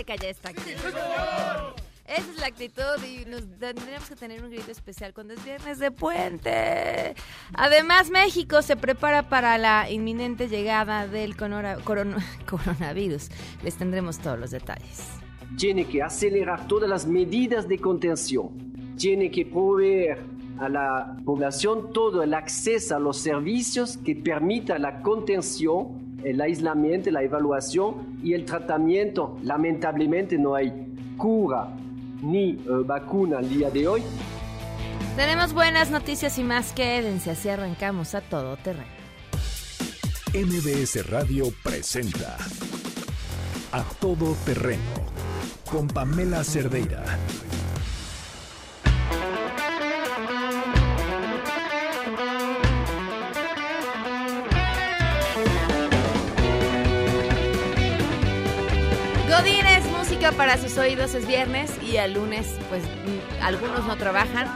azteca ya está aquí. Esa es la actitud y nos tendríamos que tener un grito especial cuando es viernes de puente. Además, México se prepara para la inminente llegada del conora- coron- coronavirus. Les tendremos todos los detalles. tiene que acelerar todas las medidas de contención, tiene que proveer a la población todo el acceso a los servicios que permita la contención, el aislamiento, la evaluación y el tratamiento. Lamentablemente no hay cura ni eh, vacuna al día de hoy. Tenemos buenas noticias y más. Quédense, así arrancamos a todo terreno. MBS Radio presenta A Todo Terreno con Pamela Cerdeira. Godines, música para sus oídos es viernes y el lunes pues mm, algunos no trabajan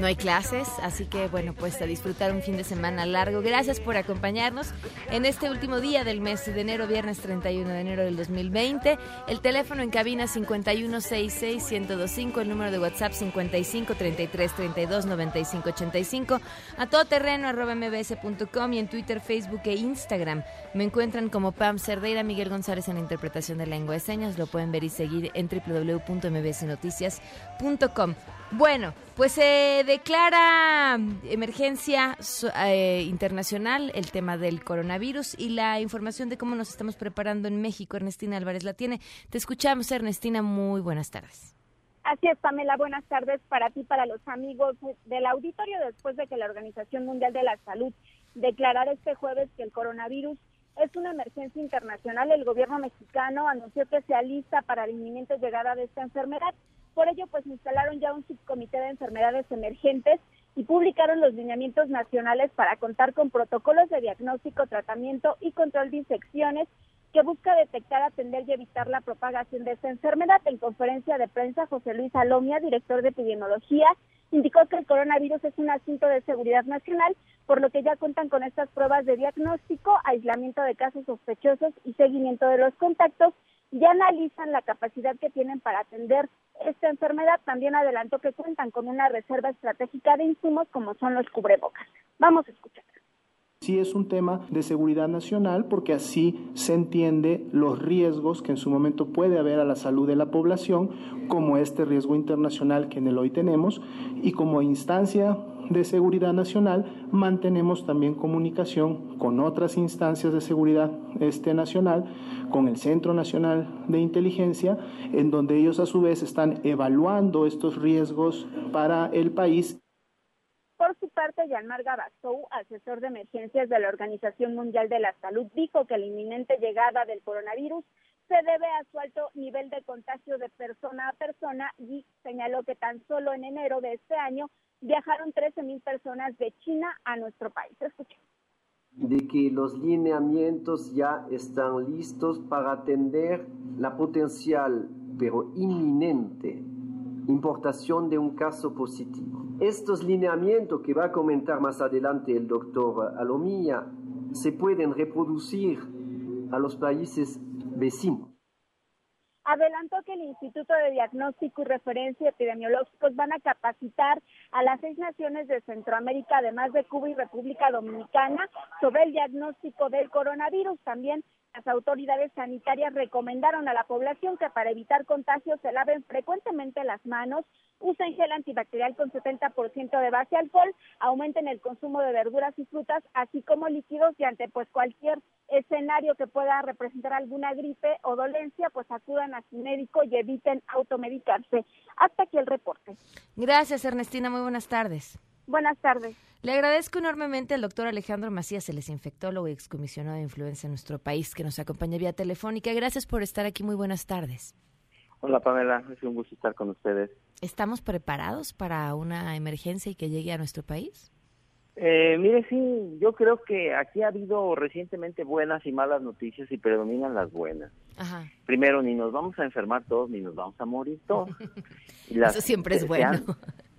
no hay clases, así que bueno pues a disfrutar un fin de semana largo. Gracias por acompañarnos en este último día del mes de enero, viernes 31 de enero del 2020. El teléfono en cabina 5166-1025, el número de WhatsApp 5533329585, a todoterreno arroba mbs.com y en Twitter, Facebook e Instagram. Me encuentran como Pam Cerdeira, Miguel González en la interpretación de lengua de señas. Lo pueden ver y seguir en www.mbsnoticias.com. Bueno, pues se declara emergencia eh, internacional el tema del coronavirus y la información de cómo nos estamos preparando en México. Ernestina Álvarez la tiene. Te escuchamos, Ernestina. Muy buenas tardes. Así es, Pamela. Buenas tardes para ti, para los amigos del auditorio, después de que la Organización Mundial de la Salud declarara este jueves que el coronavirus es una emergencia internacional. El gobierno mexicano anunció que se alista para la inminente llegada de esta enfermedad. Por ello, pues instalaron ya un subcomité de enfermedades emergentes y publicaron los lineamientos nacionales para contar con protocolos de diagnóstico, tratamiento y control de infecciones que busca detectar, atender y evitar la propagación de esta enfermedad. En conferencia de prensa, José Luis Alomia, director de epidemiología, indicó que el coronavirus es un asunto de seguridad nacional, por lo que ya cuentan con estas pruebas de diagnóstico, aislamiento de casos sospechosos y seguimiento de los contactos. Ya analizan la capacidad que tienen para atender esta enfermedad. También adelantó que cuentan con una reserva estratégica de insumos como son los cubrebocas. Vamos a escuchar. Sí es un tema de seguridad nacional porque así se entiende los riesgos que en su momento puede haber a la salud de la población, como este riesgo internacional que en el hoy tenemos, y como instancia de seguridad nacional mantenemos también comunicación con otras instancias de seguridad este nacional, con el Centro Nacional de Inteligencia, en donde ellos a su vez están evaluando estos riesgos para el país Por su parte, Yanmar Gabastou, asesor de emergencias de la Organización Mundial de la Salud, dijo que la inminente llegada del coronavirus se debe a su alto nivel de contagio de persona a persona y señaló que tan solo en enero de este año viajaron 13 mil personas de China a nuestro país. Escuchen. de que los lineamientos ya están listos para atender la potencial, pero inminente, importación de un caso positivo. Estos lineamientos que va a comentar más adelante el doctor Alomía se pueden reproducir a los países vecinos. Adelantó que el Instituto de Diagnóstico y Referencia Epidemiológicos van a capacitar a las seis naciones de Centroamérica, además de Cuba y República Dominicana, sobre el diagnóstico del coronavirus. También las autoridades sanitarias recomendaron a la población que para evitar contagios se laven frecuentemente las manos, usen gel antibacterial con 70% de base alcohol, aumenten el consumo de verduras y frutas, así como líquidos y ante pues cualquier escenario que pueda representar alguna gripe o dolencia, pues acudan a su médico y eviten automedicarse. Hasta aquí el reporte. Gracias, Ernestina. Buenas tardes. Buenas tardes. Le agradezco enormemente al doctor Alejandro Macías, el desinfectólogo y excomisionado de influencia en nuestro país, que nos acompaña vía telefónica. Gracias por estar aquí. Muy buenas tardes. Hola Pamela, es un gusto estar con ustedes. ¿Estamos preparados para una emergencia y que llegue a nuestro país? Eh, mire, sí, yo creo que aquí ha habido recientemente buenas y malas noticias y predominan las buenas. Ajá. Primero, ni nos vamos a enfermar todos, ni nos vamos a morir todos. eso siempre es bueno.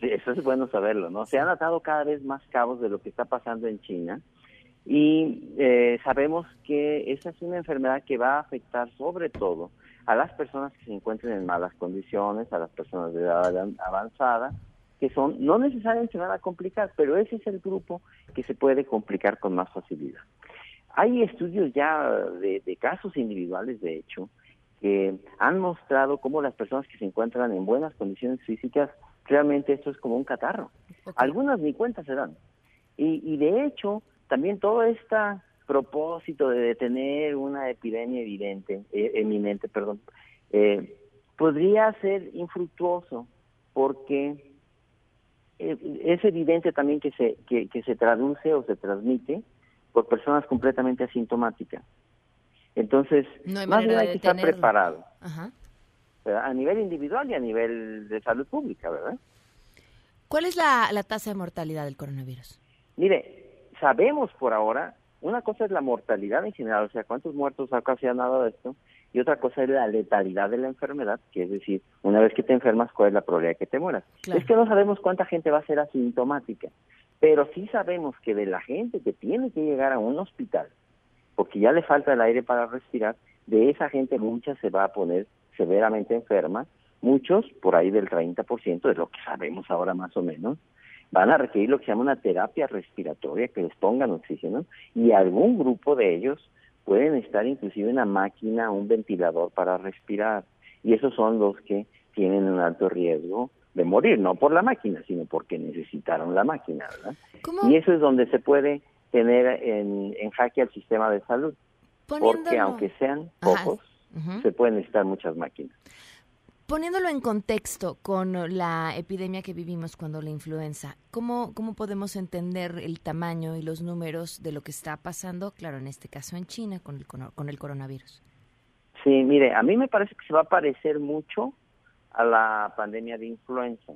Eso es bueno saberlo, ¿no? Se han atado cada vez más cabos de lo que está pasando en China y eh, sabemos que esa es una enfermedad que va a afectar sobre todo a las personas que se encuentren en malas condiciones, a las personas de edad avanzada, que son, no necesariamente van a complicar, pero ese es el grupo que se puede complicar con más facilidad. Hay estudios ya de, casos individuales, de hecho, que han mostrado cómo las personas que se encuentran en buenas condiciones físicas, realmente esto es como un catarro. Algunas ni cuenta se dan. Y, y de hecho, también todo este propósito de detener una epidemia evidente, eh, eminente, perdón, eh, podría ser infructuoso porque eh, es evidente también que se, que, se traduce o se transmite por personas completamente asintomáticas. Entonces, más bien hay que estar preparado. A nivel individual y a nivel de salud pública, ¿verdad? ¿Cuál es la, la tasa de mortalidad del coronavirus? Mire, sabemos por ahora, una cosa es la mortalidad en general, o sea, cuántos muertos ha ocasionado esto, y otra cosa es la letalidad de la enfermedad, que es decir, una vez que te enfermas, cuál es la probabilidad de que te mueras. Es que no sabemos cuánta gente va a ser asintomática, pero sí sabemos que de la gente que tiene que llegar a un hospital, porque ya le falta el aire para respirar, de esa gente mucha se va a poner severamente enferma, muchos, por ahí del 30%, de lo que sabemos ahora más o menos, van a requerir lo que se llama una terapia respiratoria, que les pongan oxígeno, y algún grupo de ellos pueden estar inclusive en una máquina, un ventilador para respirar, y esos son los que tienen un alto riesgo de morir, no por la máquina, sino porque necesitaron la máquina, ¿verdad? Y eso es donde se puede tener en, jaque al sistema de salud, porque aunque sean pocos, se pueden necesitar muchas máquinas. Poniéndolo en contexto con la epidemia que vivimos cuando la influenza, ¿cómo, ¿cómo podemos entender el tamaño y los números de lo que está pasando, claro, en este caso en China, con el, con el coronavirus? Sí, mire, a mí me parece que se va a parecer mucho a la pandemia de influenza.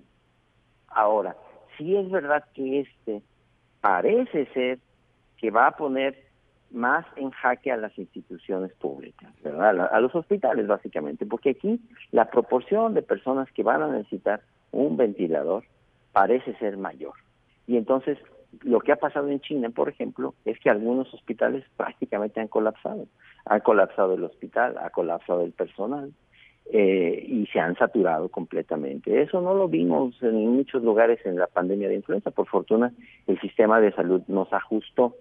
Ahora, sí es verdad que este parece ser que va a poner más en jaque a las instituciones públicas, ¿verdad? A los hospitales básicamente, porque aquí la proporción de personas que van a necesitar un ventilador parece ser mayor. Y entonces lo que ha pasado en China, por ejemplo, es que algunos hospitales prácticamente han colapsado. Han colapsado el hospital, ha colapsado el personal eh, y se han saturado completamente. Eso no lo vimos en muchos lugares en la pandemia de influenza. Por fortuna, el sistema de salud nos ajustó.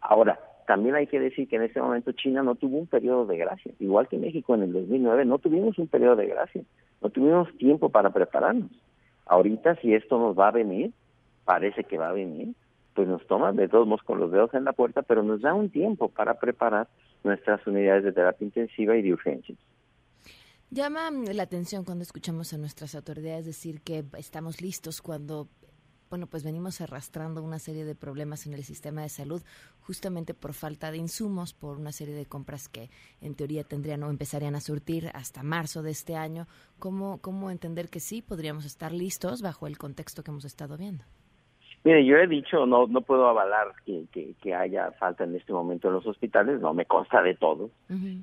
Ahora, también hay que decir que en ese momento China no tuvo un periodo de gracia, igual que México en el 2009, no tuvimos un periodo de gracia, no tuvimos tiempo para prepararnos. Ahorita si esto nos va a venir, parece que va a venir, pues nos toma de todos modos con los dedos en la puerta, pero nos da un tiempo para preparar nuestras unidades de terapia intensiva y de urgencias. Llama la atención cuando escuchamos a nuestras autoridades decir que estamos listos cuando bueno, pues venimos arrastrando una serie de problemas en el sistema de salud justamente por falta de insumos, por una serie de compras que en teoría tendrían o empezarían a surtir hasta marzo de este año. ¿Cómo, cómo entender que sí podríamos estar listos bajo el contexto que hemos estado viendo? Mire, yo he dicho, no no puedo avalar que, que, haya falta en este momento en los hospitales, no me consta de todo,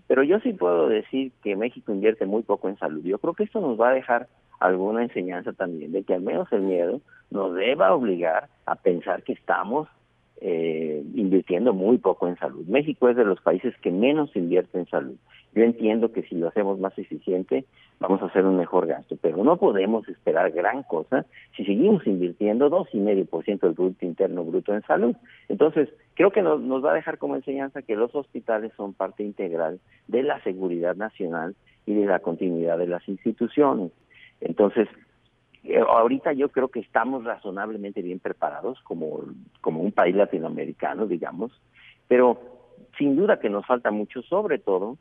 pero yo sí puedo decir que México invierte muy poco en salud. Yo creo que esto nos va a dejar alguna enseñanza también de que al menos el miedo nos deba obligar a pensar que estamos eh, invirtiendo muy poco en salud. México es de los países que menos invierte en salud. Yo entiendo que si lo hacemos más eficiente, vamos a hacer un mejor gasto, pero no podemos esperar gran cosa si seguimos invirtiendo dos y medio por ciento del Producto Interno Bruto en salud. Entonces, creo que nos, nos va a dejar como enseñanza que los hospitales son parte integral de la seguridad nacional y de la continuidad de las instituciones. Entonces, eh, ahorita yo creo que estamos razonablemente bien preparados como, como un país latinoamericano, digamos, pero sin duda que nos falta mucho, sobre todo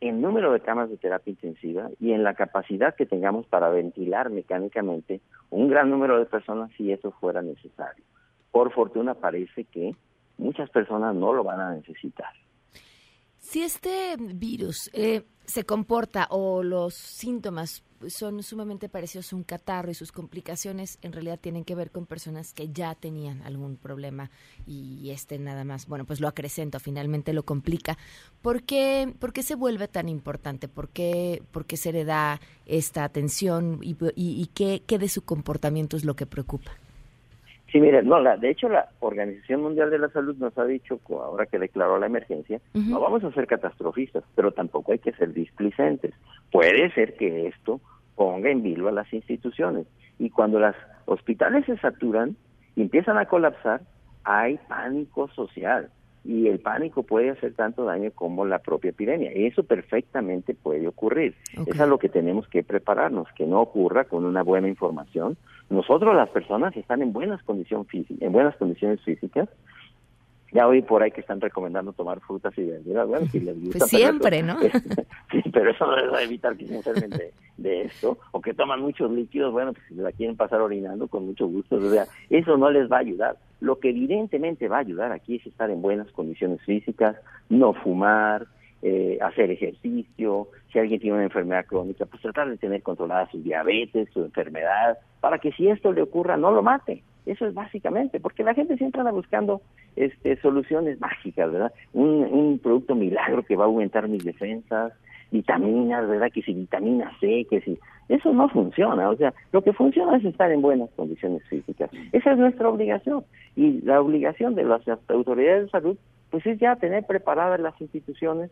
en número de camas de terapia intensiva y en la capacidad que tengamos para ventilar mecánicamente un gran número de personas si eso fuera necesario. por fortuna parece que muchas personas no lo van a necesitar. Si este virus eh, se comporta o los síntomas son sumamente parecidos a un catarro y sus complicaciones en realidad tienen que ver con personas que ya tenían algún problema y este nada más, bueno, pues lo acrecenta, finalmente lo complica. ¿Por qué, por qué se vuelve tan importante? ¿Por qué, por qué se le da esta atención y, y, qué, qué de su comportamiento es lo que preocupa? Sí, mire, no, la, de hecho la Organización Mundial de la Salud nos ha dicho, ahora que declaró la emergencia, no vamos a ser catastrofistas, pero tampoco hay que ser displicentes. Puede ser que esto ponga en vilo a las instituciones. Y cuando los hospitales se saturan y empiezan a colapsar, hay pánico social y el pánico puede hacer tanto daño como la propia epidemia. Y eso perfectamente puede ocurrir. Es a lo que tenemos que prepararnos, que no ocurra con una buena información. Nosotros las personas están en buenas condiciones físicas, en buenas condiciones físicas, ya hoy por ahí que están recomendando tomar frutas y verduras, bueno, si les gusta. Pues siempre, ¿no? sí, pero eso no les va a evitar que se de, de esto, o que toman muchos líquidos, bueno, pues si la quieren pasar orinando, con mucho gusto, o sea, eso no les va a ayudar. Lo que evidentemente va a ayudar aquí es estar en buenas condiciones físicas, no fumar, eh, hacer ejercicio, si alguien tiene una enfermedad crónica, pues tratar de tener controlada su diabetes, su enfermedad, para que si esto le ocurra no lo mate. Eso es básicamente, porque la gente siempre anda buscando este, soluciones mágicas, ¿verdad? Un, un producto milagro que va a aumentar mis defensas, vitaminas, ¿verdad? Que si vitamina C, que si... Eso no funciona, o sea, lo que funciona es estar en buenas condiciones físicas. Esa es nuestra obligación. Y la obligación de las autoridades de salud, pues es ya tener preparadas las instituciones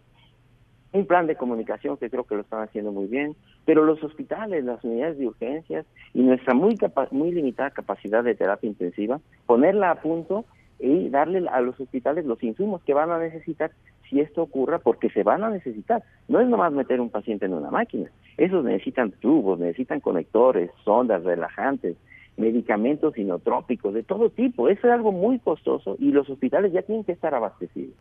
un plan de comunicación que creo que lo están haciendo muy bien, pero los hospitales, las unidades de urgencias y nuestra muy, muy limitada capacidad de terapia intensiva, ponerla a punto y darle a los hospitales los insumos que van a necesitar si esto ocurra, porque se van a necesitar. No es nomás meter un paciente en una máquina, esos necesitan tubos, necesitan conectores, sondas, relajantes, medicamentos inotrópicos de todo tipo. Eso es algo muy costoso y los hospitales ya tienen que estar abastecidos.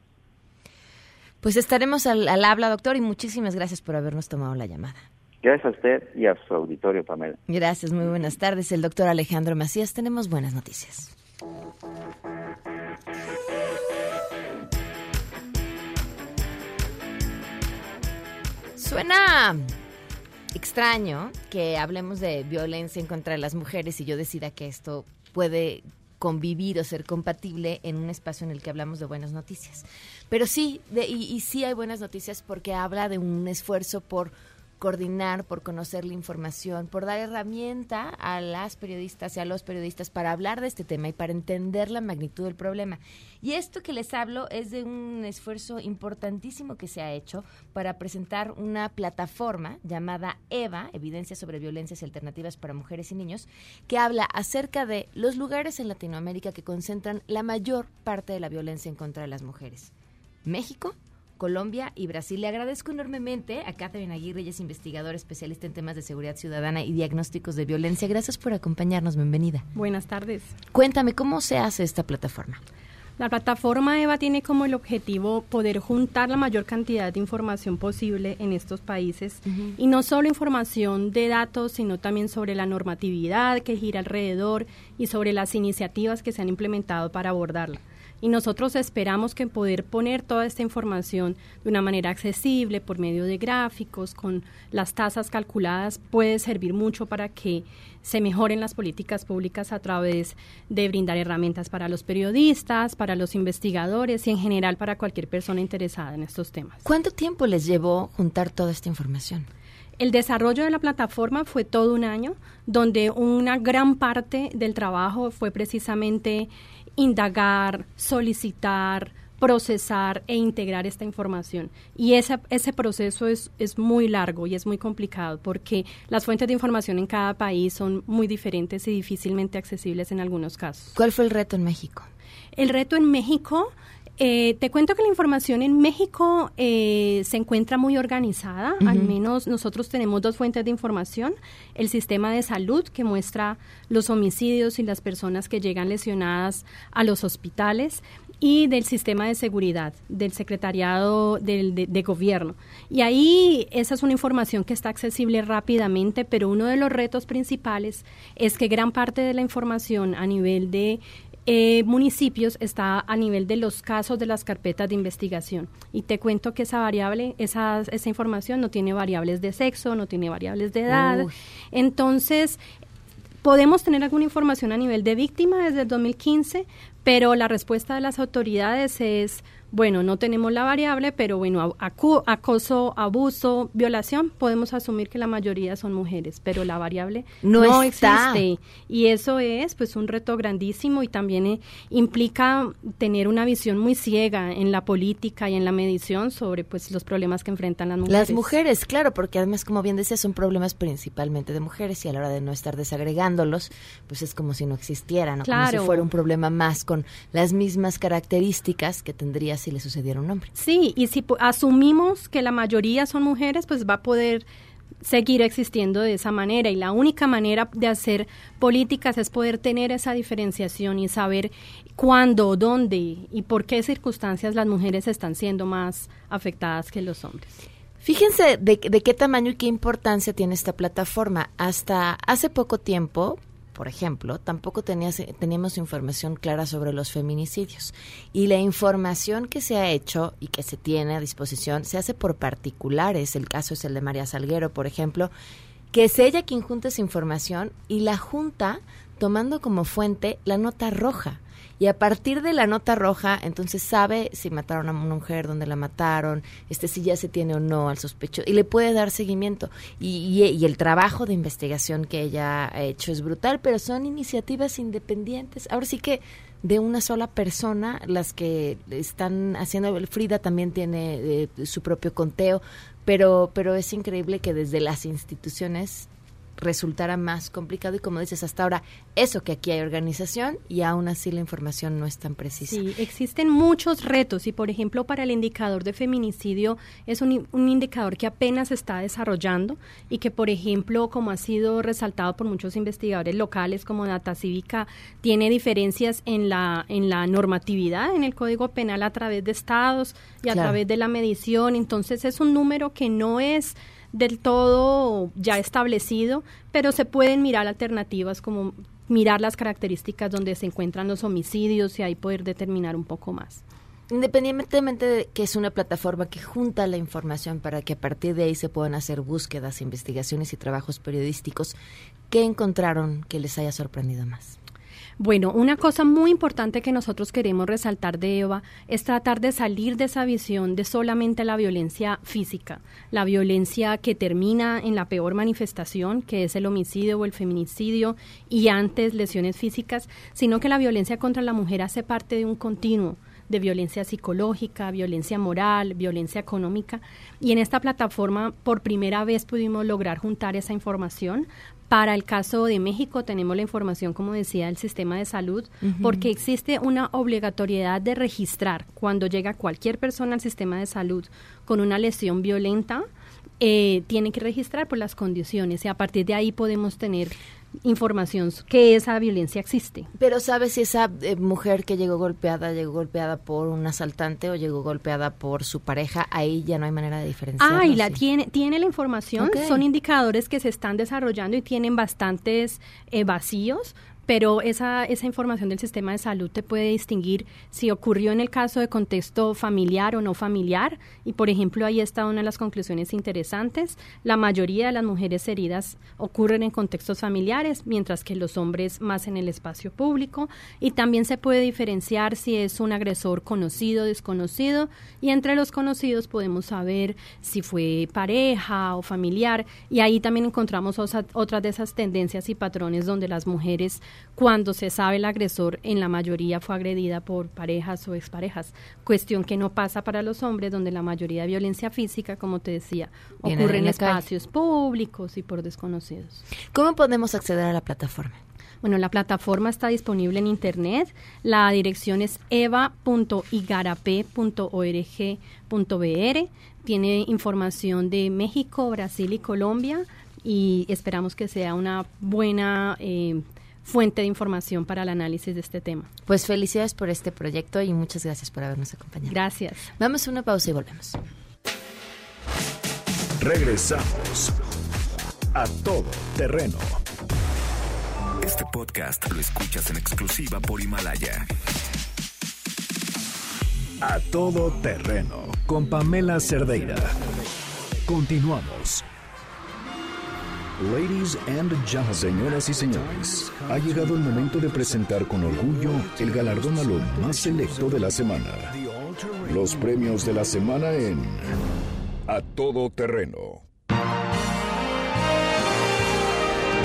Pues estaremos al, habla, doctor, y muchísimas gracias por habernos tomado la llamada. Gracias a usted y a su auditorio, Pamela. Gracias, muy buenas tardes. El doctor Alejandro Macías, tenemos buenas noticias. Suena extraño que hablemos de violencia en contra de las mujeres y yo decida que esto puede convivir o ser compatible en un espacio en el que hablamos de buenas noticias. Pero sí, de, y, y sí hay buenas noticias porque habla de un esfuerzo por coordinar, por conocer la información, por dar herramienta a las periodistas y a los periodistas para hablar de este tema y para entender la magnitud del problema. Y esto que les hablo es de un esfuerzo importantísimo que se ha hecho para presentar una plataforma llamada EVA, Evidencia sobre Violencias y Alternativas para Mujeres y Niños, que habla acerca de los lugares en Latinoamérica que concentran la mayor parte de la violencia en contra de las mujeres. México, Colombia y Brasil. Le agradezco enormemente a Catherine Aguirre, ella es investigadora especialista en temas de seguridad ciudadana y diagnósticos de violencia. Gracias por acompañarnos, bienvenida. Buenas tardes. Cuéntame, ¿cómo se hace esta plataforma? La plataforma EVA tiene como el objetivo poder juntar la mayor cantidad de información posible en estos países y no solo información de datos, sino también sobre la normatividad que gira alrededor y sobre las iniciativas que se han implementado para abordarla y nosotros esperamos que poder poner toda esta información de una manera accesible por medio de gráficos con las tasas calculadas puede servir mucho para que se mejoren las políticas públicas a través de brindar herramientas para los periodistas, para los investigadores y en general para cualquier persona interesada en estos temas. ¿Cuánto tiempo les llevó juntar toda esta información? El desarrollo de la plataforma fue todo un año, donde una gran parte del trabajo fue precisamente indagar, solicitar, procesar e integrar esta información. Y ese, ese proceso es, es muy largo y es muy complicado porque las fuentes de información en cada país son muy diferentes y difícilmente accesibles en algunos casos. ¿Cuál fue el reto en México? El reto en México eh, te cuento que la información en México eh, se encuentra muy organizada, al menos nosotros tenemos dos fuentes de información, el sistema de salud que muestra los homicidios y las personas que llegan lesionadas a los hospitales y del sistema de seguridad, del secretariado de, gobierno. Y ahí esa es una información que está accesible rápidamente, pero uno de los retos principales es que gran parte de la información a nivel de eh, municipios está a nivel de los casos de las carpetas de investigación. Y te cuento que esa variable, esa, esa información no tiene variables de sexo, no tiene variables de edad. Entonces, podemos tener alguna información a nivel de víctima desde el 2015, pero la respuesta de las autoridades es bueno, no tenemos la variable, pero bueno, acoso, abuso, violación, podemos asumir que la mayoría son mujeres, pero la variable no, existe. Y eso es pues un reto grandísimo y también eh, implica tener una visión muy ciega en la política y en la medición sobre pues los problemas que enfrentan las mujeres. Las mujeres, claro, porque además como bien decía, son problemas principalmente de mujeres y a la hora de no estar desagregándolos, pues es como si no existieran, como si fuera un problema más con las mismas características que tendría si le sucediera un hombre. Sí, y si asumimos que la mayoría son mujeres, pues va a poder seguir existiendo de esa manera y la única manera de hacer políticas es poder tener esa diferenciación y saber cuándo, dónde y por qué circunstancias las mujeres están siendo más afectadas que los hombres. Fíjense de, de qué tamaño y qué importancia tiene esta plataforma. Hasta hace poco tiempo, por ejemplo, tampoco teníamos información clara sobre los feminicidios. Y la información que se ha hecho y que se tiene a disposición se hace por particulares. El caso es el de María Salguero, por ejemplo, que es ella quien junta esa información y la junta tomando como fuente la nota roja y a partir de la nota roja, entonces sabe si mataron a una mujer, dónde la mataron, este si ya se tiene o no al sospecho y le puede dar seguimiento. Y, y, el trabajo de investigación que ella ha hecho es brutal, pero son iniciativas independientes. Ahora sí que de una sola persona las que están haciendo Frida también tiene eh, su propio conteo pero pero es increíble que desde las instituciones resultara más complicado y como dices hasta ahora eso que aquí hay organización y aún así la información no es tan precisa. Sí, existen muchos retos y por ejemplo para el indicador de feminicidio es un, un indicador que apenas se está desarrollando y que por ejemplo como ha sido resaltado por muchos investigadores locales como Data Cívica tiene diferencias en la en la normatividad en el Código Penal a través de estados y a través de la medición, entonces es un número que no es del todo ya establecido, pero se pueden mirar alternativas como mirar las características donde se encuentran los homicidios y ahí poder determinar un poco más. Independientemente de que es una plataforma que junta la información para que a partir de ahí se puedan hacer búsquedas, investigaciones y trabajos periodísticos, ¿qué encontraron que les haya sorprendido más? Bueno, una cosa muy importante que nosotros queremos resaltar de Eva es tratar de salir de esa visión de solamente la violencia física, la violencia que termina en la peor manifestación, que es el homicidio o el feminicidio, y antes lesiones físicas, sino que la violencia contra la mujer hace parte de un continuo de violencia psicológica, violencia moral, violencia económica. Y en esta plataforma por primera vez pudimos lograr juntar esa información para el caso de México tenemos la información, como decía, del sistema de salud, porque existe una obligatoriedad de registrar cuando llega cualquier persona al sistema de salud con una lesión violenta, eh, tiene que registrar por las condiciones y a partir de ahí podemos tener información que esa violencia existe. Pero ¿sabes si esa eh, mujer que llegó golpeada, llegó golpeada por un asaltante o llegó golpeada por su pareja? Ahí ya no hay manera de diferenciar. Ah, y la tiene, tiene la información. Son indicadores que se están desarrollando y tienen bastantes eh, vacíos, pero esa, esa información del sistema de salud te puede distinguir si ocurrió en el caso de contexto familiar o no familiar. Y, por ejemplo, ahí está una de las conclusiones interesantes. La mayoría de las mujeres heridas ocurren en contextos familiares, mientras que los hombres más en el espacio público. Y también se puede diferenciar si es un agresor conocido, desconocido. Y entre los conocidos podemos saber si fue pareja o familiar. Y ahí también encontramos otras de esas tendencias y patrones donde las mujeres cuando se sabe el agresor en la mayoría fue agredida por parejas o exparejas, cuestión que no pasa para los hombres donde la mayoría de violencia física, como te decía, ocurre en, espacios públicos y por desconocidos. ¿Cómo podemos acceder a la plataforma? Bueno, la plataforma está disponible en internet. La dirección es eva.igarape.org.br. Tiene información de México, Brasil y Colombia y esperamos que sea una buena eh, fuente de información para el análisis de este tema. Pues felicidades por este proyecto y muchas gracias por habernos acompañado. Gracias. Vamos a una pausa y volvemos. Regresamos a todo terreno Este podcast lo escuchas en exclusiva por Himalaya. A todo terreno con Pamela Cerdeira. Continuamos. Ladies and gentlemen, señoras y señores, ha llegado el momento de presentar con orgullo el galardón a lo más selecto de la semana. Los premios de la semana en A Todo Terreno.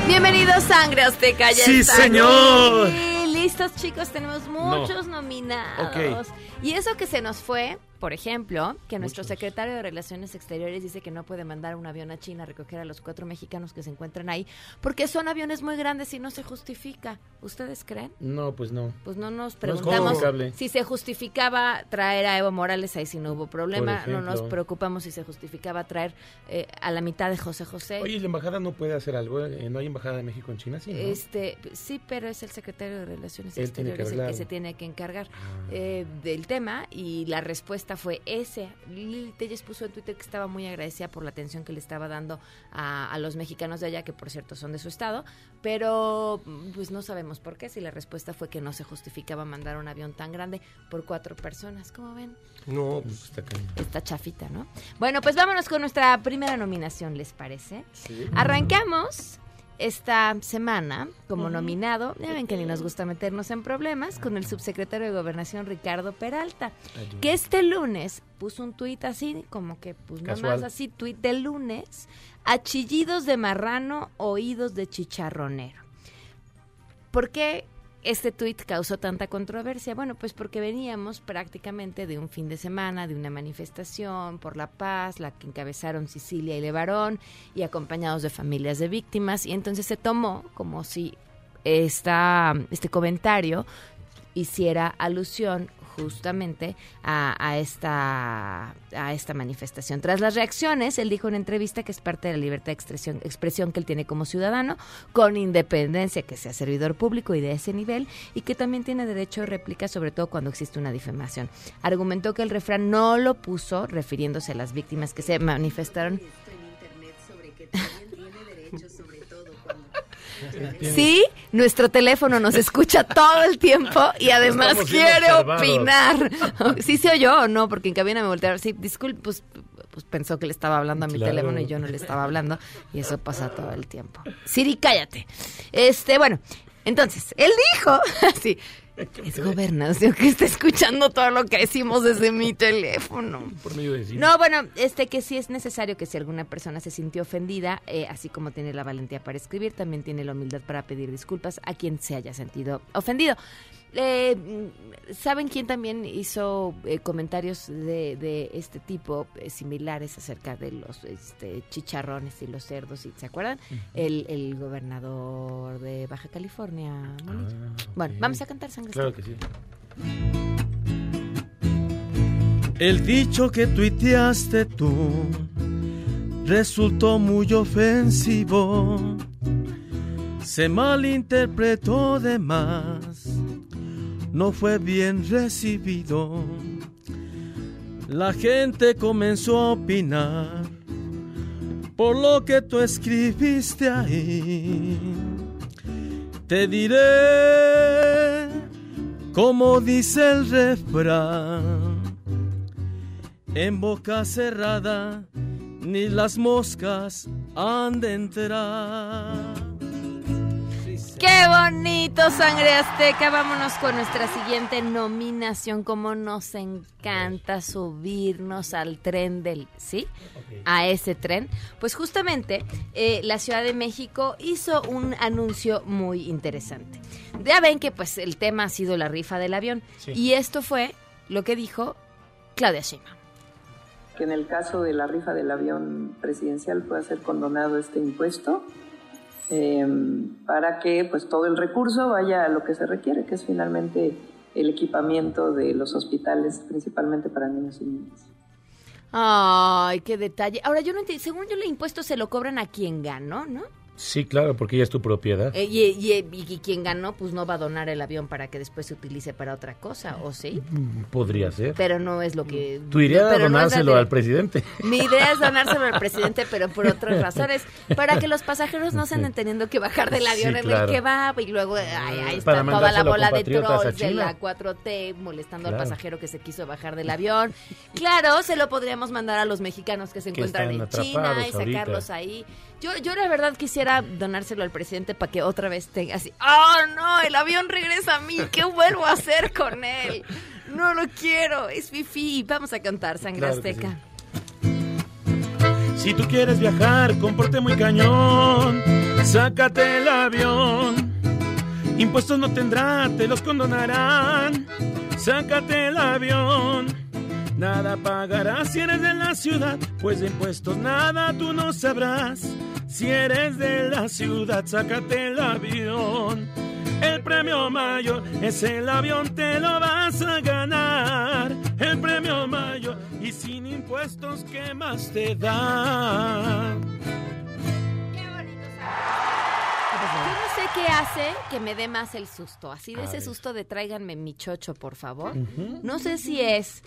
Bienvenidos Sangre Azteca. Ya Sí, están señor. aquí. Listos chicos, tenemos muchos nominados. Ok. Y eso que se nos fue, por ejemplo, que nuestro secretario de Relaciones Exteriores dice que no puede mandar un avión a China a recoger a los cuatro mexicanos que se encuentran ahí, porque son aviones muy grandes y no se justifica. ¿Ustedes creen? No, pues no. Pues no nos preguntamos si se justificaba traer a Evo Morales, ahí sí no hubo problema. No nos preocupamos si se justificaba traer eh, a la mitad de José José. Oye, ¿y la embajada no puede hacer algo? Eh, ¿No hay embajada de México en China? Sí, ¿no? Este, sí, pero es el secretario de Relaciones Él tiene que Exteriores el que se tiene que encargar Ah. eh, del tema y la respuesta fue ese. Lili Telles puso en Twitter que estaba muy agradecida por la atención que le estaba dando a, a los mexicanos de allá, que por cierto son de su estado, pero mm, pues no sabemos por qué, si la respuesta fue que no se justificaba mandar un avión tan grande por cuatro personas. ¿Cómo ven? No, pues está cañón. Está chafita, ¿no? Bueno, pues vámonos con nuestra primera nominación, ¿les parece? Sí. Arrancamos esta semana como nominado, ya ven que ni nos gusta meternos en problemas, con el subsecretario de Gobernación Ricardo Peralta, que este lunes puso un tuit así, como que pues Casual. más así, tuit del lunes, achillidos de marrano, oídos de chicharronero. ¿Por qué este tuit causó tanta controversia? Bueno, pues porque veníamos prácticamente de un fin de semana, de una manifestación por la paz, la que encabezaron Sicilia y Levarón, y acompañados de familias de víctimas, y entonces se tomó como si esta, este comentario hiciera alusión justamente a, a esta a esta manifestación. Tras las reacciones, él dijo en entrevista que es parte de la libertad de expresión, expresión que él tiene como ciudadano, con independencia que sea servidor público y de ese nivel, y que también tiene derecho de réplica, sobre todo cuando existe una difamación. Argumentó que el refrán no lo puso refiriéndose a las víctimas que se manifestaron Sí, nuestro teléfono nos escucha todo el tiempo y además quiere opinar. ¿Sí se oyó o no? Porque en cabina me voltearon. Sí, disculpe, pues, pues pensó que le estaba hablando a mi Claro. teléfono y yo no le estaba hablando. Y eso pasa todo el tiempo. Siri, cállate. Este, bueno, entonces, él dijo, sí, es gobernación que está escuchando todo lo que decimos desde mi teléfono. Por medio de. No, bueno, este que sí es necesario que si alguna persona se sintió ofendida, eh, así como tiene la valentía para escribir, también tiene la humildad para pedir disculpas a quien se haya sentido ofendido. Eh, ¿Saben quién también hizo eh, comentarios de, de este tipo eh, similares acerca de los este, chicharrones y los cerdos? y- ¿Se acuerdan? el, el gobernador de Baja California. Ah, bueno, vamos a cantar sangre. Claro que sí. El dicho que tuiteaste tú resultó muy ofensivo. Se malinterpretó de más, no fue bien recibido. La gente comenzó a opinar por lo que tú escribiste ahí. Te diré, como dice el refrán, en boca cerrada ni las moscas han de entrar. ¡Qué bonito, Sangre Azteca! Vámonos con nuestra siguiente nominación. Como nos encanta subirnos al tren del... ¿Sí? A ese tren. Pues justamente eh, la Ciudad de México hizo un anuncio muy interesante. Ya ven que pues el tema ha sido la rifa del avión. Sí. Y esto fue lo que dijo Claudia Sheinbaum. que en el caso de la rifa del avión presidencial pueda ser condonado este impuesto eh, para que pues todo el recurso vaya a lo que se requiere, que es finalmente el equipamiento de los hospitales, principalmente para niños y niñas. Ay, qué detalle. Ahora, yo no entiendo. Según yo, el impuesto se lo cobran a quien ganó, ¿no? Sí, claro, porque ya es tu propiedad. Eh, y, y- y quien ganó, pues no va a donar el avión para que después se utilice para otra cosa, ¿o sí? Mm, Podría ser. Pero no es lo que... Tu idea es no es la donárselo al presidente. Mi idea es donárselo al presidente, pero por otras razones, para que los pasajeros no se anden teniendo que bajar del avión Sí, en el que va y luego ay, ahí Para está toda la bola de trolls de la 4T molestando al pasajero que se quiso bajar del avión. Claro, se lo podríamos mandar a los mexicanos que se Que encuentran en China y ahorita. sacarlos ahí. Yo, yo la verdad quisiera donárselo al presidente para que otra vez tenga así, ¡oh no! El avión regresa a mí, ¿qué vuelvo a hacer con él? No lo quiero, es fifi. Vamos a cantar Sangre Claro Azteca. Si tú quieres viajar con porte muy cañón, sácate el avión. Impuestos no tendrá, te los condonarán. Sácate el avión. Nada pagarás si eres de la ciudad, pues de impuestos nada tú no sabrás. Si eres de la ciudad, sácate el avión. El premio mayor es el avión, te lo vas a ganar. El premio mayor y sin impuestos, ¿qué más te da? No sé qué hace que me dé más el susto. Así de ese susto de tráiganme mi chocho, por favor. No sé si es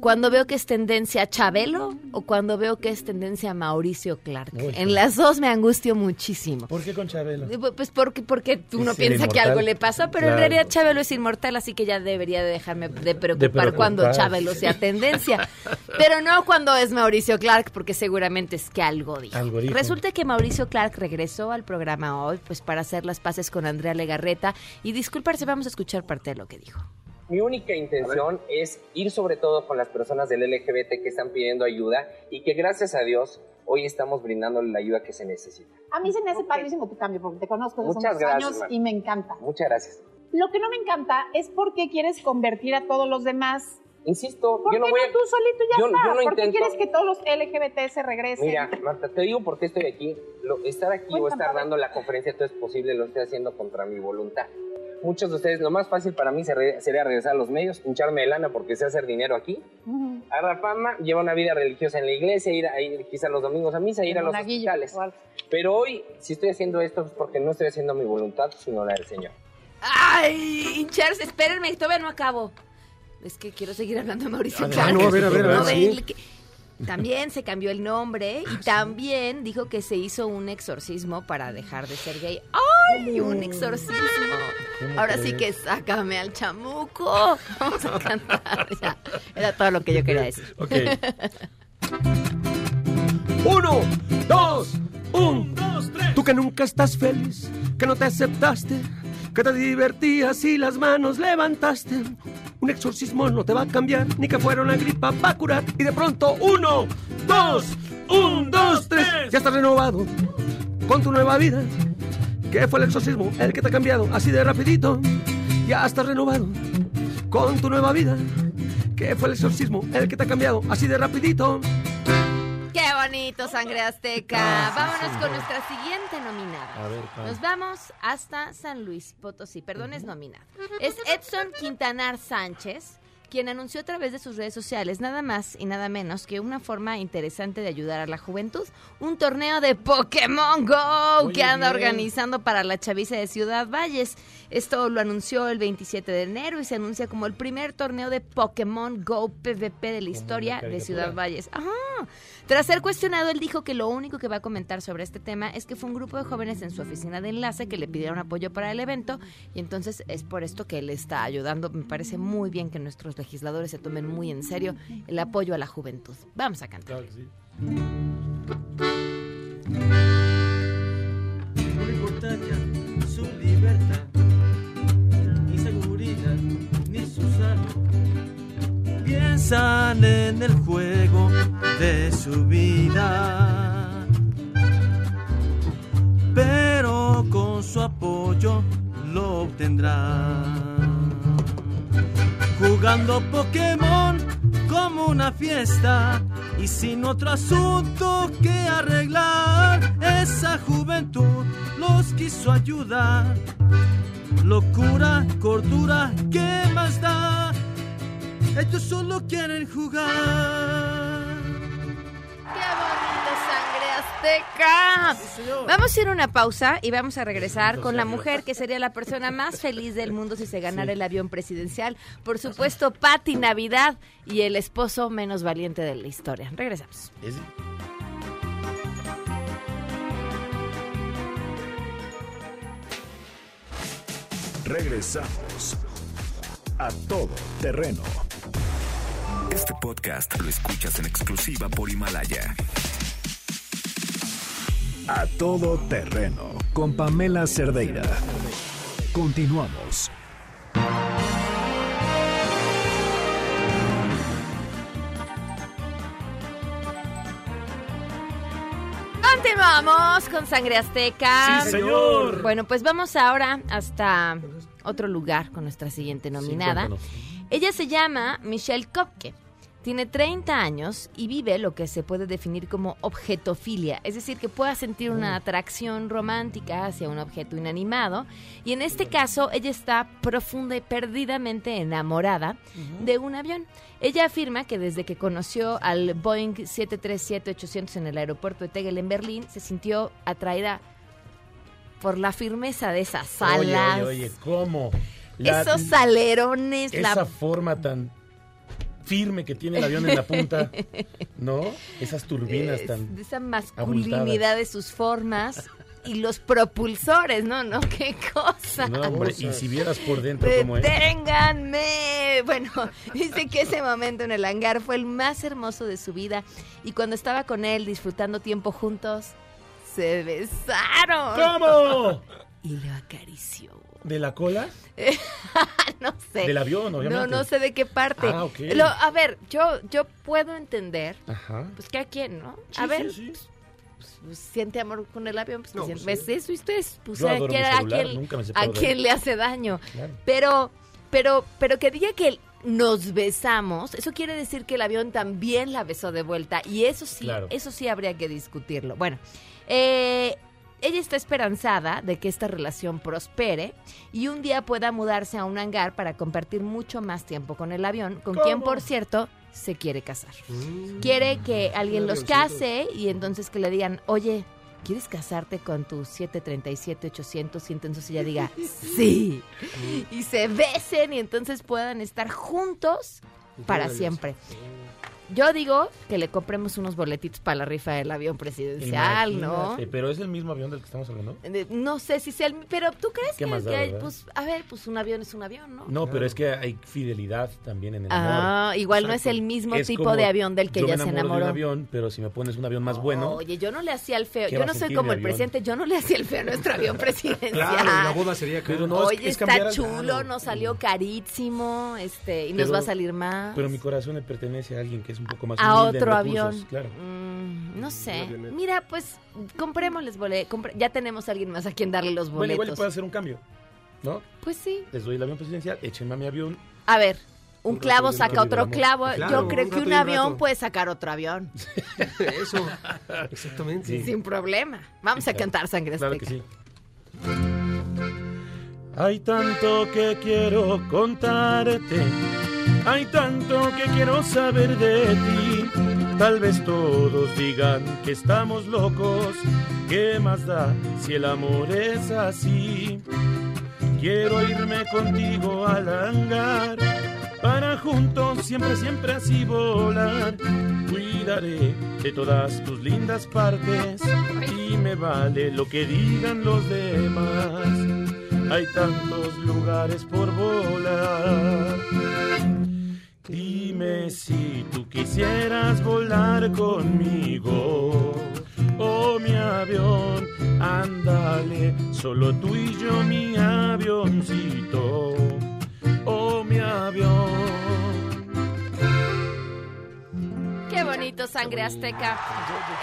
cuando veo que es tendencia Chabelo o cuando veo que es tendencia Mauricio Clark. Uy. En las dos me angustio muchísimo. ¿Por qué con Chabelo? Pues porque, porque uno piensa que inmortal. algo le pasó, pero en realidad Chabelo es inmortal, así que ya debería de dejarme de preocupar, preocupar. cuando Chabelo sea tendencia. Pero no cuando es Mauricio Clark, porque seguramente es que algo dijo. Algo dijo. Resulta que Mauricio Clark regresó al programa hoy, pues para hacer las paces con Andrea Legarreta y disculparse, vamos a escuchar parte de lo que dijo. Mi única intención es ir sobre todo con las personas del LGBT que están pidiendo ayuda y que gracias a Dios hoy estamos brindándole la ayuda que se necesita. A mí se me hace padrísimo tu cambio porque te conozco desde Muchas muchos gracias, años y me encanta. Muchas gracias. Lo que no me encanta es por qué quieres convertir a todos los demás. Insisto, ¿Por yo no qué voy no a... tú solito ya yo- está? yo no ¿Por qué intento- quieres que todos los LGBT se regresen? Mira, Marta, te digo por qué estoy aquí. Lo- estar aquí o Cuéntame. estar dando la conferencia todo es posible, lo estoy haciendo contra mi voluntad. Muchos de ustedes, lo más fácil para mí sería regresar a los medios, hincharme de lana porque sé hacer dinero aquí, Ujú. agarrar fama, llevar una vida religiosa en la iglesia, ir, a, ir quizá los domingos a misa, ir a los hospitales. igual. Pero hoy, si estoy haciendo esto, es porque no estoy haciendo mi voluntad, sino la del Señor. ¡Ay! Hincharse, espérenme, todavía no acabo. Es que quiero seguir hablando de Mauricio Ah, Clark. no, a ver, a ver, a ver, No, sí. el que- También se cambió el nombre y también dijo que se hizo un exorcismo para dejar de ser gay. ¡Ay! Un exorcismo. ¿Cómo Ahora sí que sácame al chamuco. Vamos a cantar. Ya, era todo lo que yo quería decir. Ok. Uno, dos, un, dos, tres. Tú que nunca estás feliz, que no te aceptaste, que te divertías y las manos levantaste. Un exorcismo no te va a cambiar, ni que fuera una gripa va a curar. Y de pronto, uno, dos, un, dos, tres. Ya estás renovado con tu nueva vida. ¿Qué fue el exorcismo? El que te ha cambiado así de rapidito. Ya estás renovado con tu nueva vida. ¿Qué fue el exorcismo? El que te ha cambiado así de rapidito. ¡Qué bonito, sangre azteca! Vámonos con nuestra siguiente nominada. A ver. Nos vamos hasta San Luis Potosí. Perdón, es nominado. Es Edson Quintanar Sánchez, quien anunció a través de sus redes sociales nada más y nada menos que una forma interesante de ayudar a la juventud. Un torneo de Pokémon Go Oye, que anda bien. organizando para la chaviza de Ciudad Valles. Esto lo anunció el 27 de enero y se anuncia como el primer torneo de Pokémon Go PvP de la historia de. Ciudad Valles. Ajá. Tras ser cuestionado, él dijo que lo único que va a comentar sobre este tema es que fue un grupo de jóvenes en su oficina de enlace que le pidieron apoyo para el evento y entonces es por esto que él está ayudando. Me parece muy bien que nuestros legisladores se tomen muy en serio el apoyo a la juventud. Vamos a cantar. Claro sí. Su libertad, Piensan en el juego de su vida, pero con su apoyo lo obtendrán. Jugando Pokémon como una fiesta y sin otro asunto que arreglar. Esa juventud los quiso ayudar. Locura, cordura, ¿qué más da? Ellos solo quieren jugar. ¡Qué bonito, sangre Azteca. Vamos a ir a una pausa y vamos a regresar con la mujer que sería la persona más feliz del mundo si se ganara el avión presidencial. Por supuesto, Patti Navidad y el esposo menos valiente de la historia. Regresamos. Regresamos a todo terreno. Este podcast lo escuchas en exclusiva por Himalaya. A todo terreno con Pamela Cerdeira. Continuamos. Continuamos con Sangre Azteca. Sí, señor. Bueno, pues vamos ahora hasta otro lugar con nuestra siguiente nominada. Ella se llama Michelle Kopke. Tiene 30 años y vive lo que se puede definir como objetofilia, es decir, que pueda sentir una atracción romántica hacia un objeto inanimado. Y en este caso, ella está profunda y perdidamente enamorada de un avión. Ella afirma que desde que conoció al Boeing 737-800 en el aeropuerto de Tegel en Berlín, se sintió atraída por la firmeza de esas alas, Oye, oye, oye, ¿cómo? La- esos alerones, Esa la forma tan firme que tiene el avión en la punta, ¿no? Esas turbinas es- tan... de esa masculinidad de sus formas y los propulsores, no, no, qué cosa. No, hombre, y si vieras por dentro cómo es. Deténganme. Bueno, dice que ese momento en el hangar fue el más hermoso de su vida y cuando estaba con él disfrutando tiempo juntos, se besaron. ¿Cómo? Y lo acarició. ¿De la cola? no sé. Del avión, obviamente. No, no sé de qué parte. Ah, ok. Lo- a ver, yo, yo puedo entender, Ajá. pues que a quién, ¿no? Sí, a ver, sí, sí. pues, pues, siente amor con el avión, pues, No, pues, ¿ves eso y ustedes? Pues Yo a quién, a quién- me a le hace daño. Claro. Pero, pero, pero que diga que nos besamos, eso quiere decir que el avión también la besó de vuelta y eso sí, Claro. eso sí habría que discutirlo. Bueno, eh, ella está esperanzada de que esta relación prospere y un día pueda mudarse a un hangar para compartir mucho más tiempo con el avión, con quien, por cierto, se quiere casar. Mm. Quiere que alguien los case y entonces que le digan, oye, ¿quieres casarte con tu 737-800? Y entonces ella diga, sí. Y se besen y entonces puedan estar juntos para siempre. Yo digo que le compremos unos boletitos para la rifa del avión presidencial, ¿no? Pero es el mismo avión del que estamos hablando. Eh, No sé si sea el... Pero ¿tú crees ¿Qué que, da, que hay, pues, a ver, pues un avión es un avión, ¿no? No, pero es que hay fidelidad también en el Ah, amor. igual no es el mismo Es tipo de avión del que yo ella me se enamoro de enamoró. un avión, pero si me pones un avión más bueno, Oye, yo no le hacía el feo. ¿Qué Yo no soy como el avión? presidente. Yo no le hacía el feo a nuestro avión presidencial. Claro, la boda sería. Pero no, es- Oye, es cambiar está al- chulo, claro. nos salió carísimo, este, y nos va a salir más. pero mi corazón le pertenece a alguien que es un poco más a otro recursos, avión. Claro. Mm, no sé. Mira, pues comprémosles boletos. ya tenemos a alguien más a quien darle los Bueno, igual le boletos. puedo hacer un cambio, ¿no? Pues sí. Les doy el avión presidencial, échenme a mi avión. A ver, un, Un clavo rato saca otro clavo. Claro, Yo creo que un avión puede sacar otro avión. Eso, exactamente. Sin problema. Vamos a cantar Sangre Claro que sí. Hay tanto que quiero contarte, hay tanto que quiero saber de ti. Tal vez todos digan que estamos locos, ¿qué más da si el amor es así? Quiero irme contigo al hangar, para juntos siempre, siempre así volar. Cuidaré de todas tus lindas partes y me vale lo que digan los demás. Hay tantos lugares por volar. Dime si tú quisieras volar conmigo. Oh, mi avión, ándale, solo tú y yo, mi avioncito. Oh, mi avión. Bonito, Sangre Azteca.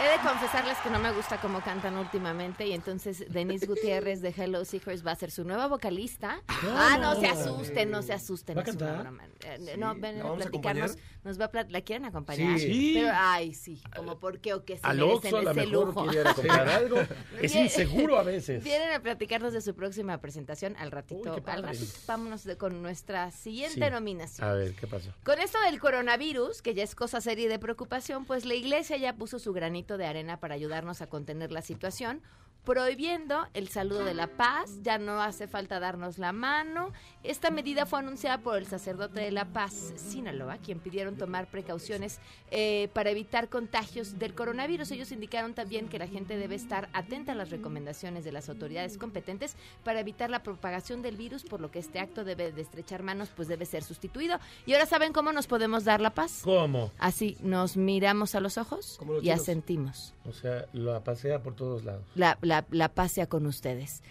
He de confesarles que no me gusta cómo cantan últimamente y entonces Denise Gutiérrez de Hello Seekers va a ser su nueva vocalista. Ah, no se asusten, no se asusten. ¿Va a cantar? Eh, No, ven ¿la a vamos a platicarnos. Nos va a ¿La quieren acompañar? Sí. Pero, ay, sí, como por qué o qué se Al merecen Oxxo a lo mejor comprar algo. Es inseguro a veces. Vienen a platicarnos de su próxima presentación al ratito. Uy, al ratito. Vámonos de- con nuestra siguiente Sí. nominación. A ver, ¿qué pasó? Con esto del coronavirus, que ya es cosa seria de preocupación, pues la iglesia ya puso su granito de arena para ayudarnos a contener la situación prohibiendo el saludo de la paz, ya no hace falta darnos la mano. Esta medida fue anunciada por el sacerdote de la paz, Sinaloa, quien pidieron tomar precauciones eh, para evitar contagios del coronavirus. Ellos indicaron también que la gente debe estar atenta a las recomendaciones de las autoridades competentes para evitar la propagación del virus, por lo que este acto debe de estrechar manos, pues debe ser sustituido. Y ahora saben cómo nos podemos dar la paz. ¿Cómo? Así, nos miramos a los ojos los y chinos. asentimos. O sea, la pasea por todos lados. La, la, la paz sea con ustedes.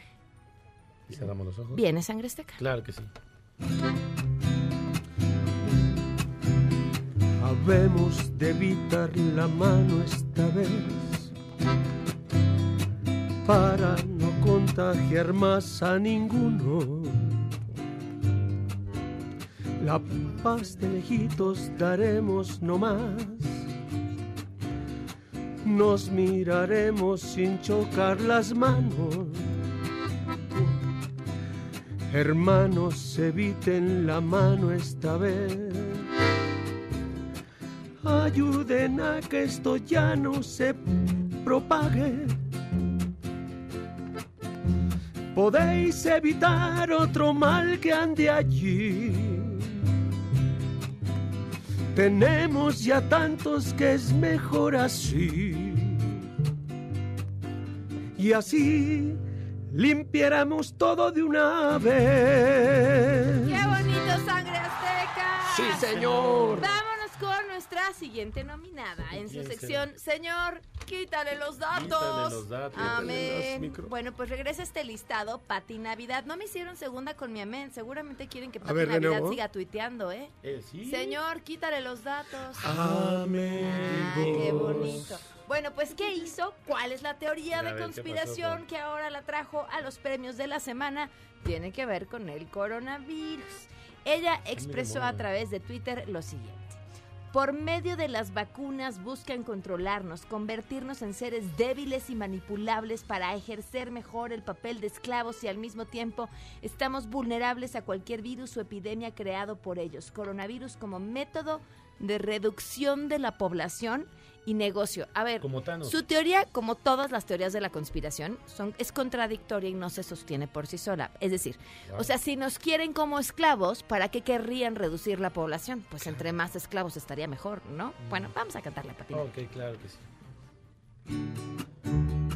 Y cerramos los ojos. ¿Viene sangre azteca? Claro que sí. Habemos de evitar la mano esta vez para no contagiar más a ninguno. La paz de lejitos daremos no más. Nos miraremos sin chocar las manos. Hermanos, eviten la mano esta vez. Ayuden a que esto ya no se propague. Podéis evitar otro mal que ande allí. Tenemos ya tantos que es mejor así. Y así limpiáramos todo de una vez. ¡Qué bonito, sangre azteca! Sí, señor. Vámonos con nuestra siguiente nominada en su ¿Quién sección. Señor, quítale los datos. Quítale los datos. Amén. los Bueno, pues regresa este listado, Pati Navidad. No me hicieron segunda con mi amén. Seguramente quieren que Pati ver, Navidad nuevo. siga tuiteando, ¿eh? Eh, sí. Señor, quítale los datos. Amén. Ah, qué bonito. Bueno, pues, ¿qué hizo? ¿Cuál es la teoría de ver, ¿qué conspiración pasó, que ahora la trajo a los premios de la semana? Tiene que ver con el coronavirus. Ella expresó a través de Twitter lo siguiente. Por medio de las vacunas buscan controlarnos, convertirnos en seres débiles y manipulables para ejercer mejor el papel de esclavos y al mismo tiempo estamos vulnerables a cualquier virus o epidemia creado por ellos. Coronavirus como método de reducción de la población y negocio. A ver, Como su teoría, como todas las teorías de la conspiración, son, es contradictoria y no se sostiene por sí sola. Es decir, o sea, si nos quieren como esclavos, ¿para qué querrían reducir la población? Pues entre más esclavos estaría mejor, ¿no? Bueno, vamos a cantar la patina. Ok, claro que sí.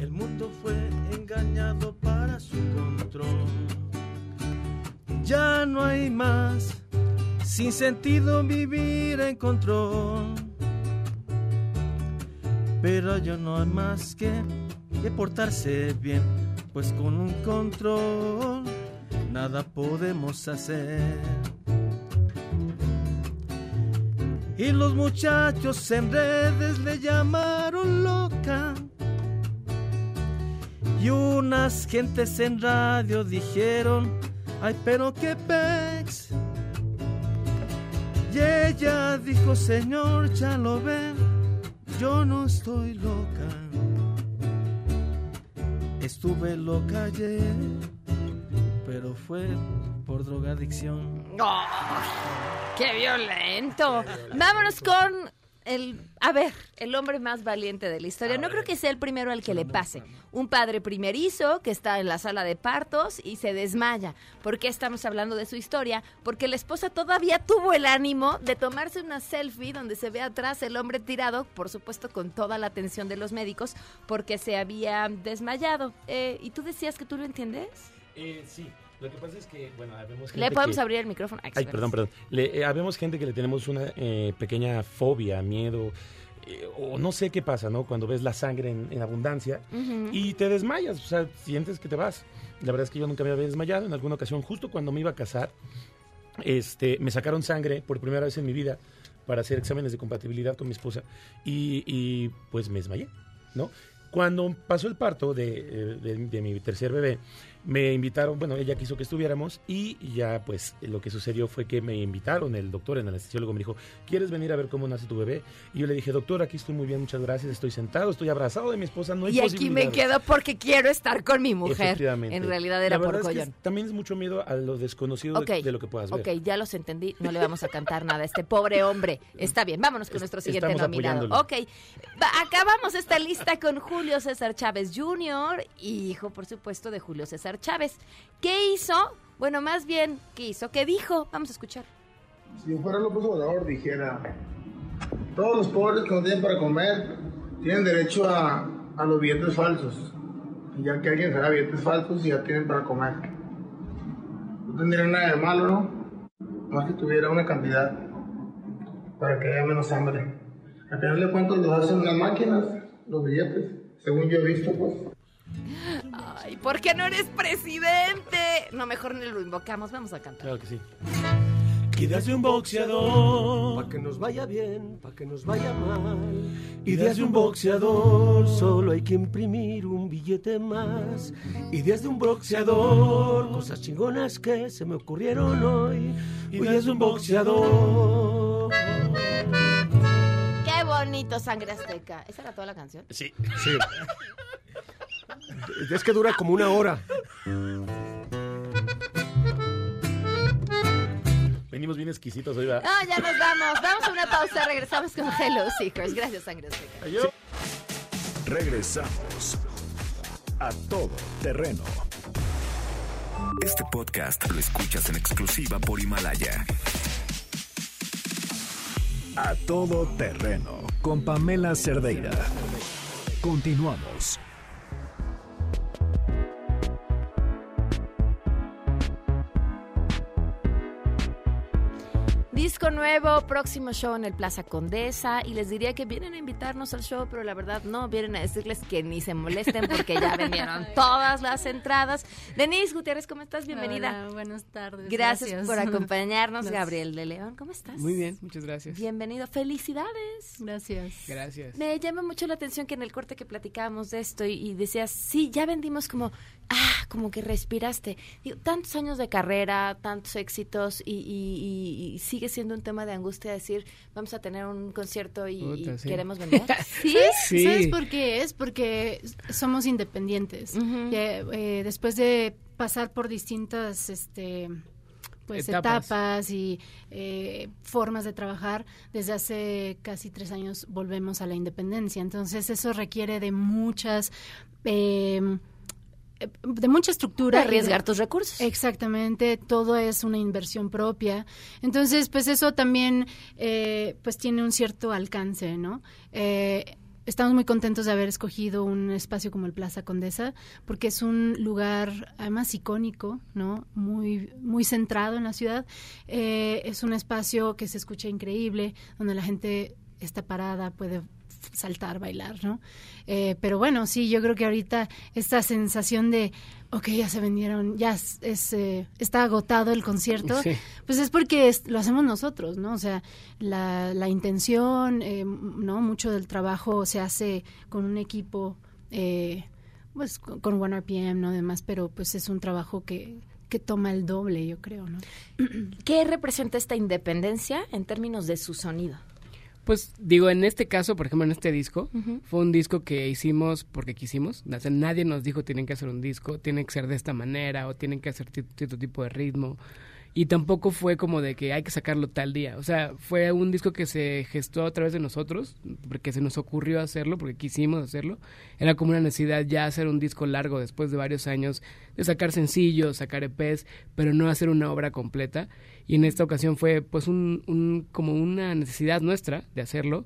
El mundo fue engañado para su control. Ya no hay más, sin sentido vivir en control. Pero ya no hay más que, que portarse bien, pues con un control nada podemos hacer. Y los muchachos en redes le llamaron loca. Y unas gentes en radio dijeron, ay pero qué pex. Y ella dijo, señor, ya lo ven, yo no estoy loca. Estuve loca ayer, pero fue por drogadicción. ¡Oh! ¡Qué violento! Vámonos con el, a ver, el hombre más valiente de la historia. No creo que sea el primero al que le pase. Un padre primerizo que está en la sala de partos y se desmaya. ¿Por qué estamos hablando de su historia? Porque la esposa todavía tuvo el ánimo de tomarse una selfie donde se ve atrás el hombre tirado, por supuesto con toda la atención de los médicos, porque se había desmayado. Eh, ¿Y tú decías que tú lo entiendes? Eh, sí. Lo que pasa es que, bueno, habemos gente Le podemos que- abrir el micrófono. Ay, Ay, perdón, perdón. Le, eh, habemos gente que le tenemos una eh, pequeña fobia, miedo, eh, o no sé qué pasa, ¿no? Cuando ves la sangre en, en abundancia Ujú. y te desmayas, o sea, sientes que te vas. La verdad es que yo nunca me había desmayado. En alguna ocasión, justo cuando me iba a casar, este, me sacaron sangre por primera vez en mi vida para hacer exámenes de compatibilidad con mi esposa y, y, pues me desmayé, ¿no? Cuando pasó el parto de, eh, de- de mi tercer bebé, me invitaron, bueno, ella quiso que estuviéramos y ya pues lo que sucedió fue que me invitaron, el doctor, el anestesiólogo me dijo, ¿quieres venir a ver cómo nace tu bebé? Y yo le dije, doctor, aquí estoy muy bien, muchas gracias, estoy sentado, estoy abrazado de mi esposa, no hay Y aquí me posibilidades". quedo porque quiero estar con mi mujer. En realidad era por es que también es mucho miedo a lo desconocido de- lo que puedas ver. Ok, ya los entendí. No le vamos a cantar nada a este pobre hombre. Está bien, vámonos con nuestro siguiente nominado. Ok, acabamos esta lista con Julio César Chávez Jr., hijo, por supuesto, de Julio César Chávez. ¿Qué hizo? Bueno, más bien, ¿qué hizo? ¿Qué dijo? Vamos a escuchar. Si fuera López Obrador, dijera, todos los pobres que no tienen para comer tienen derecho a, los billetes falsos. Y ya que alguien saca billetes falsos y ya tienen para comer. No tendría nada de malo, ¿no? Más que tuviera una cantidad para que haya menos hambre. Al final de cuentas los hacen las máquinas, los billetes, según yo he visto, pues. Ay, ¿por qué no eres presidente? No, mejor ni lo invocamos. Vamos a cantar. Claro que sí. Ideas de un boxeador. Pa' que nos vaya bien, pa' que nos vaya mal. Ideas de un boxeador. Solo hay que imprimir un billete más. Ideas de un boxeador. Cosas chingonas que se me ocurrieron hoy. Ideas de un boxeador. Qué bonito, Sangre Azteca. ¿Esa era toda la canción? Sí. Sí. Es que dura como una hora. Venimos bien exquisitos hoy, ¿verdad? No, ya nos vamos. Vamos a una pausa. Regresamos con Hello Seekers. Gracias, Sangre Azteca. Regresamos a todo terreno. Este podcast lo escuchas en exclusiva por Himalaya. A todo terreno con Pamela Cerdeira. Continuamos. Nuevo, próximo show en el Plaza Condesa y les diría que vienen a invitarnos al show, pero la verdad no, vienen a decirles que ni se molesten porque ya vendieron todas las entradas. Denise Gutiérrez, ¿cómo estás? Bienvenida. Hola, buenas tardes. Gracias, por acompañarnos. Gracias. Gabriel de León, ¿cómo estás? Muy bien, muchas gracias. Bienvenido, felicidades. Gracias. Gracias. Me llama mucho la atención que en el corte que platicábamos de esto y, y decías, sí, ya vendimos como, ah, como que respiraste. Digo, tantos años de carrera, tantos éxitos y, y- y- y sigue siendo un tema de angustia decir, vamos a tener un concierto y, y Puta, sí. queremos vender. ¿Sí? ¿Sabes, Sí. ¿Sabes por qué es? Porque somos independientes. Eh, después de pasar por distintas este, pues, Etapas. etapas. y eh, formas de trabajar, desde hace casi tres años volvemos a la independencia. Entonces eso requiere de muchas... eh, de mucha estructura. Arriesgar tus recursos. Exactamente, todo es una inversión propia. Entonces, pues eso también eh, pues tiene un cierto alcance, ¿no? Eh, estamos muy contentos de haber escogido un espacio como el Plaza Condesa porque es un lugar además icónico, ¿no? Muy muy centrado en la ciudad. Eh, es un espacio que se escucha increíble, donde la gente está parada, puede saltar, bailar, ¿no? Eh, pero bueno, sí, yo creo que ahorita esta sensación de, ok, ya se vendieron, ya es, es, eh, está agotado el concierto, Sí. pues es porque es- lo hacemos nosotros, ¿no? O sea, la, la intención, eh, ¿no? Mucho del trabajo se hace con un equipo, eh, pues con, con One RPM, ¿no? Además, pero pues es un trabajo que, que toma el doble, yo creo, ¿no? ¿Qué representa esta independencia en términos de su sonido? Pues digo, en este caso, por ejemplo, en este disco, fue un disco que hicimos porque quisimos. O sea, nadie nos dijo tienen que hacer un disco, tiene que ser de esta manera o tienen que hacer cierto tipo de ritmo. Y tampoco fue como de que hay que sacarlo tal día. O sea, fue un disco que se gestó a través de nosotros, porque se nos ocurrió hacerlo, porque quisimos hacerlo. Era como una necesidad ya hacer un disco largo después de varios años de sacar sencillos, sacar EPs, pero no hacer una obra completa. Y en esta ocasión fue pues un, un- como una necesidad nuestra de hacerlo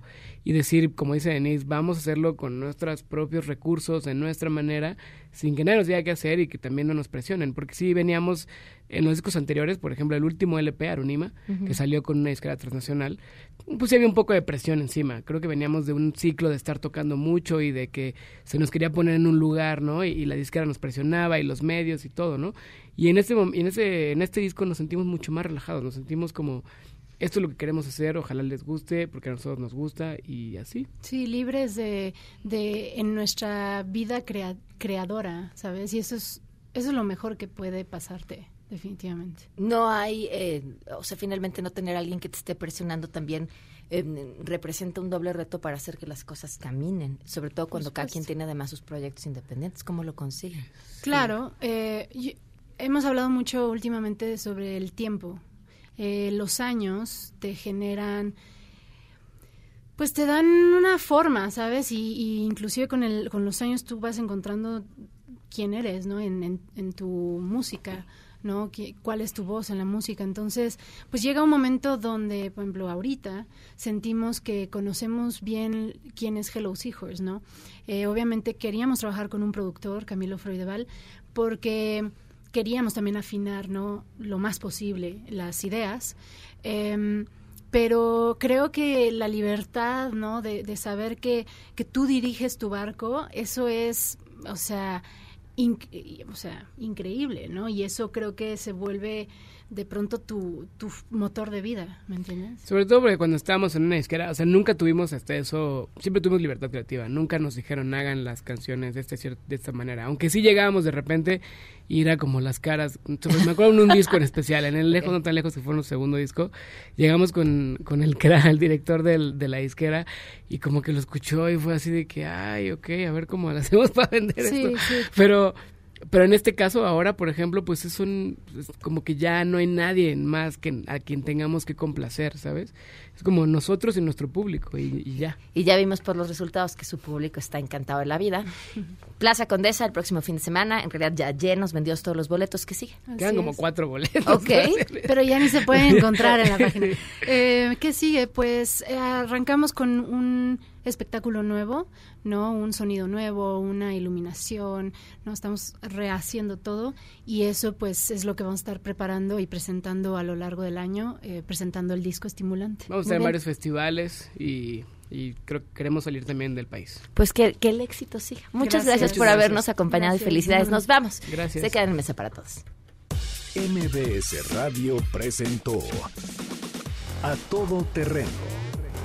y decir, como dice Denise, vamos a hacerlo con nuestros propios recursos, en nuestra manera, sin que nadie nos diga qué hacer y que también no nos presionen. Porque sí veníamos en los discos anteriores, por ejemplo, el último LP, Arunima, que salió con una disquera transnacional, pues sí había un poco de presión encima. Creo que veníamos de un ciclo de estar tocando mucho y de que se nos quería poner en un lugar, ¿no? Y, y la disquera nos presionaba y los medios y todo, ¿no? Y en este, en ese, en este disco nos sentimos mucho más relajados, nos sentimos como, esto es lo que queremos hacer, ojalá les guste, porque a nosotros nos gusta y así. Sí, libres de, de en nuestra vida crea- creadora, ¿sabes? Y eso es eso es lo mejor que puede pasarte, definitivamente. No hay, eh, o sea, finalmente no tener a alguien que te esté presionando también eh, representa un doble reto para hacer que las cosas caminen, sobre todo cuando cada quien tiene además sus proyectos independientes. ¿Cómo lo consiguen? Claro, eh, hemos hablado mucho últimamente sobre el tiempo. Eh, los años te generan, pues te dan una forma, ¿sabes? Y, inclusive con, el, con los años tú vas encontrando quién eres, ¿no? En, tu música, ¿no? ¿Cuál es tu voz en la música? Entonces, pues llega un momento donde, por ejemplo, ahorita sentimos que conocemos bien quién es Hello Seahorse, ¿no? Eh, obviamente queríamos trabajar con un productor, Camilo Freudeval, porque queríamos también afinar, ¿no? Lo más posible las ideas. Em, pero creo que la libertad, ¿no? De, de saber que, que tú diriges tu barco, eso es, o sea, o sea, increíble, ¿no? Y eso creo que se vuelve de pronto tu, tu motor de vida, ¿me entiendes? Sobre todo porque cuando estábamos en una disquera, o sea, nunca tuvimos hasta eso, siempre tuvimos libertad creativa, nunca nos dijeron hagan las canciones de, este, de esta manera, aunque sí llegábamos de repente y era como las caras, me acuerdo en un disco en especial, en el lejos, no tan lejos que fue nuestro segundo disco, llegamos con, con el el director del, de la disquera y como que lo escuchó y fue así de que, ay, ok, a ver cómo lo hacemos para vender Sí, esto. sí. Pero pero en este caso ahora, por ejemplo, pues es un es como que ya no hay nadie más que a quien tengamos que complacer, ¿sabes? Es como nosotros y nuestro público y, y ya. Y ya vimos por los resultados que su público está encantado de la vida. Plaza Condesa el próximo fin de semana, en realidad ya llenos, vendidos todos los boletos que siguen. Quedan como cuatro boletos. Ok. Pero ya ni se pueden encontrar en la página. Eh, ¿Qué sigue? Pues eh, arrancamos con un espectáculo nuevo, ¿no? Un sonido nuevo, una iluminación, ¿no? Estamos rehaciendo todo y eso pues es lo que vamos a estar preparando y presentando a lo largo del año, eh, presentando el disco estimulante. Vamos a estar en varios festivales y, y creo que queremos salir también del país. Pues que, que el éxito siga. Muchas gracias, Gracias. por habernos gracias. acompañado y felicidades. Nos vamos. Gracias. Se quedan en mesa para todos. MBS Radio presentó A Todo Terreno